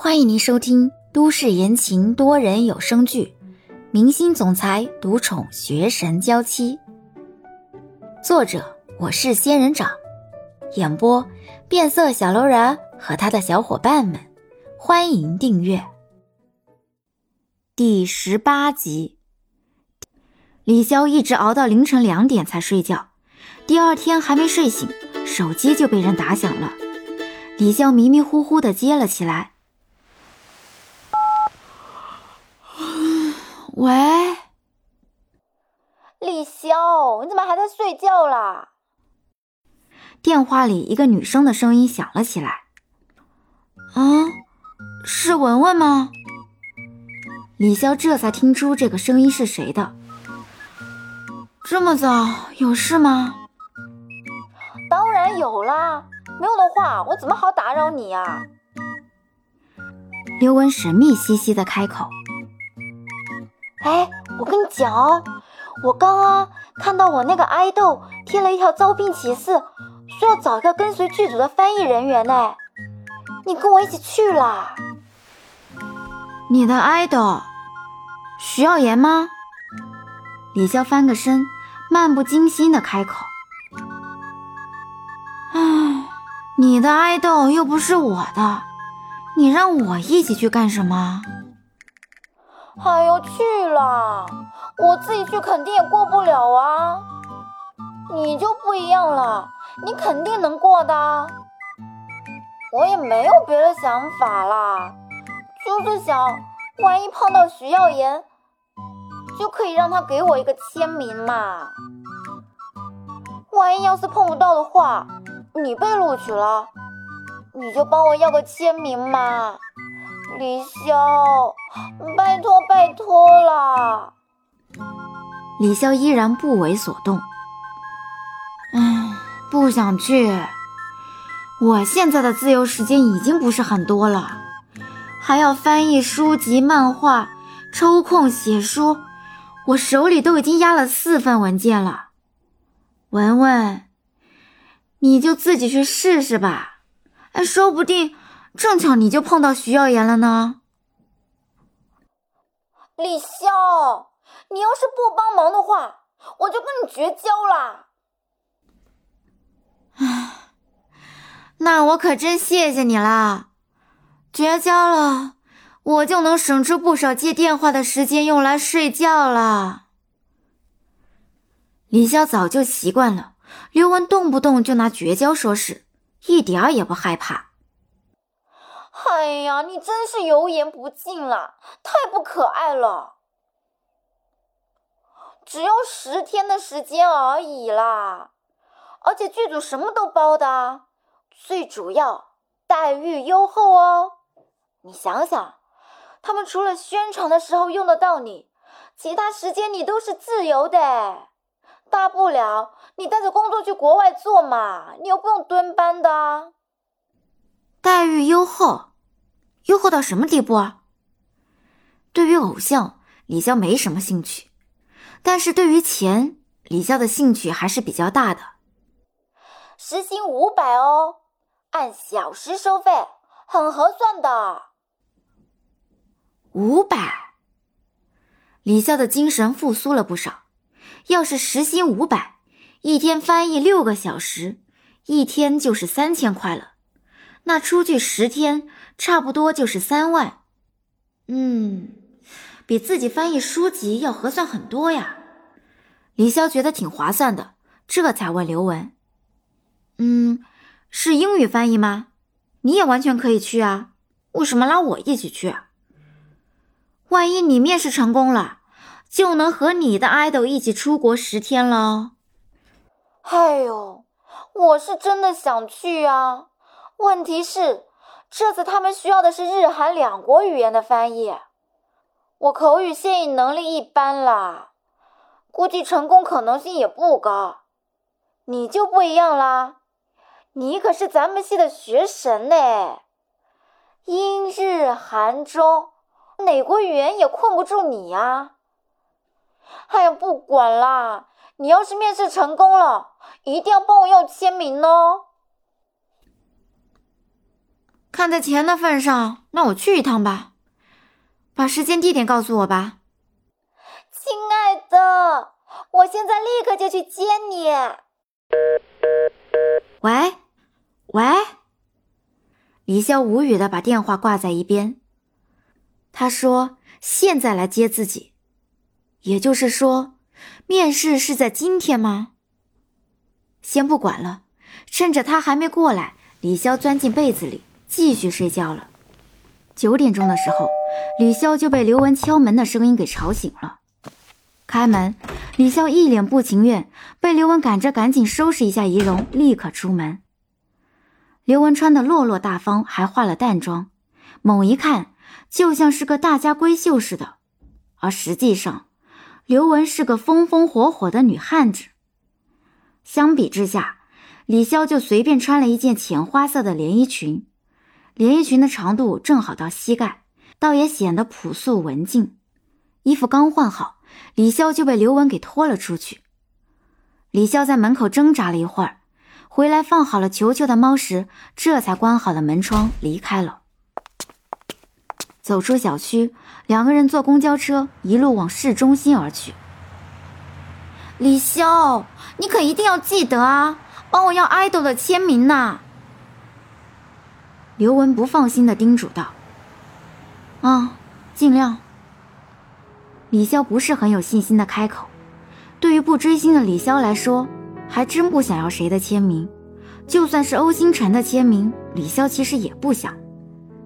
欢迎您收听都市言情多人有声剧《明星总裁独宠学神娇妻》，作者我是仙人掌，演播变色小楼人和他的小伙伴们。欢迎订阅第十八集。李潇一直熬到凌晨两点才睡觉，第二天还没睡醒，手机就被人打响了。李潇迷迷糊糊的接了起来。喂，李潇，你怎么还在睡觉啦？电话里一个女生的声音响了起来。啊，是文文吗？李潇这才听出这个声音是谁的。这么早有事吗？当然有啦，没有的话我怎么好打扰你呀？刘文神秘兮兮的开口。哎，我跟你讲哦，我刚刚看到我那个爱豆贴了一条招聘启事，说要找一个跟随剧组的翻译人员呢。你跟我一起去啦？你的爱豆徐耀言吗？李潇翻个身，漫不经心的开口。唉，你的爱豆又不是我的，你让我一起去干什么？哎呦，去了，我自己去肯定也过不了啊。你就不一样了，你肯定能过的。我也没有别的想法啦，就是想，万一碰到徐耀言，就可以让他给我一个签名嘛。万一要是碰不到的话，你被录取了，你就帮我要个签名嘛。李潇，拜托拜托啦！李潇依然不为所动。唉，不想去。我现在的自由时间已经不是很多了，还要翻译书籍、漫画，抽空写书，我手里都已经压了四份文件了。文文，你就自己去试试吧，哎，说不定。正巧你就碰到徐耀言了呢，李潇，你要是不帮忙的话，我就跟你绝交了！那我可真谢谢你了。绝交了，我就能省出不少接电话的时间用来睡觉了。李潇早就习惯了刘文动不动就拿绝交说事，一点儿也不害怕。哎呀，你真是油盐不进了，太不可爱了！只要十天的时间而已啦，而且剧组什么都包的，最主要待遇优厚哦。你想想，他们除了宣传的时候用得到你，其他时间你都是自由的。大不了你带着工作去国外做嘛，你又不用蹲班的。待遇优厚。优厚到什么地步啊？对于偶像，李潇没什么兴趣，但是对于钱，李潇的兴趣还是比较大的。时薪五百哦，按小时收费，很合算的。五百，李潇的精神复苏了不少。要是时薪五百，一天翻译六个小时，一天就是三千块了。那出去十天。差不多就是三万，嗯，比自己翻译书籍要合算很多呀。李潇觉得挺划算的，这才问刘文：“嗯，是英语翻译吗？你也完全可以去啊，为什么拉我一起去？万一你面试成功了，就能和你的 idol 一起出国十天了。”哎呦，我是真的想去啊，问题是。这次他们需要的是日韩两国语言的翻译，我口语现役能力一般啦，估计成功可能性也不高。你就不一样啦，你可是咱们系的学神呢，英日韩中哪国语言也困不住你呀。哎呀，不管啦，你要是面试成功了，一定要帮我要签名哦。看在钱的份上，那我去一趟吧。把时间地点告诉我吧。亲爱的，我现在立刻就去接你。喂，喂。李潇无语的把电话挂在一边。他说：“现在来接自己，也就是说，面试是在今天吗？”先不管了，趁着他还没过来，李潇钻进被子里继续睡觉了。九点钟的时候，李潇就被刘雯敲门的声音给吵醒了。开门，李潇一脸不情愿，被刘雯赶着赶紧收拾一下仪容，立刻出门。刘雯穿的落落大方，还化了淡妆，猛一看就像是个大家闺秀似的，而实际上，刘雯是个风风火火的女汉子。相比之下，李潇就随便穿了一件浅花色的连衣裙，连衣裙的长度正好到膝盖，倒也显得朴素文静。衣服刚换好。李潇就被刘雯给拖了出去。李潇在门口挣扎了一会儿，回来放好了球球的猫时，这才关好了门窗离开了。走出小区，两个人坐公交车一路往市中心而去。李潇，你可一定要记得啊，帮我要爱豆的签名呐！刘文不放心的叮嘱道：“啊，尽量。”李潇不是很有信心的开口，对于不追星的李潇来说，还真不想要谁的签名，就算是欧星辰的签名，李潇其实也不想。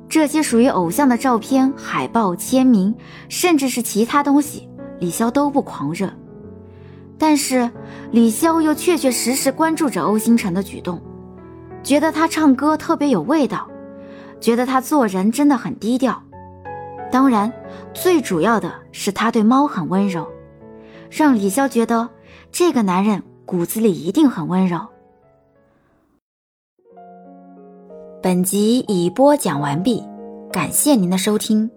这些属于偶像的照片、海报、签名，甚至是其他东西，李潇都不狂热。但是李潇又确确实实关注着欧星辰的举动，觉得他唱歌特别有味道，觉得他做人真的很低调。当然，最主要的是他对猫很温柔，让李潇觉得这个男人骨子里一定很温柔。本集已播讲完毕，感谢您的收听。